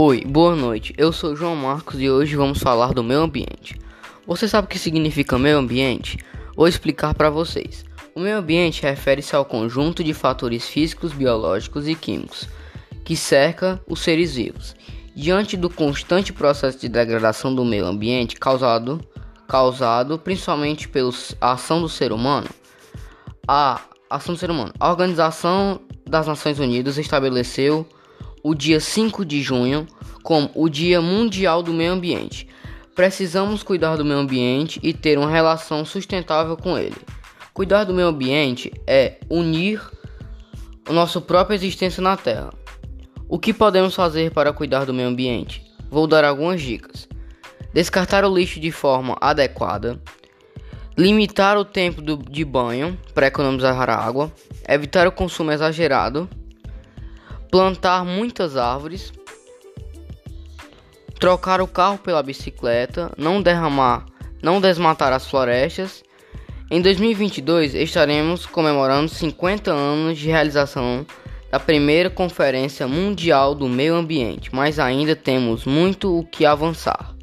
Oi, boa noite. Eu sou João Marcos e hoje vamos falar do meio ambiente. Você sabe o que significa meio ambiente? Vou explicar para vocês. O meio ambiente refere-se ao conjunto de fatores físicos, biológicos e químicos que cerca os seres vivos. Diante do constante processo de degradação do meio ambiente causado, causado principalmente pela ação do ser humano, a ação do ser humano, a Organização das Nações Unidas estabeleceu o dia 5 de junho como o Dia Mundial do Meio Ambiente. Precisamos cuidar do meio ambiente e ter uma relação sustentável com ele. Cuidar do meio ambiente é unir a nossa própria existência na Terra. O que podemos fazer para cuidar do meio ambiente? Vou dar algumas dicas. Descartar o lixo de forma adequada, limitar o tempo do, de banho para economizar água, evitar o consumo exagerado plantar muitas árvores, trocar o carro pela bicicleta, não derramar, não desmatar as florestas. Em 2022 estaremos comemorando 50 anos de realização da primeira Conferência Mundial do Meio Ambiente, mas ainda temos muito o que avançar.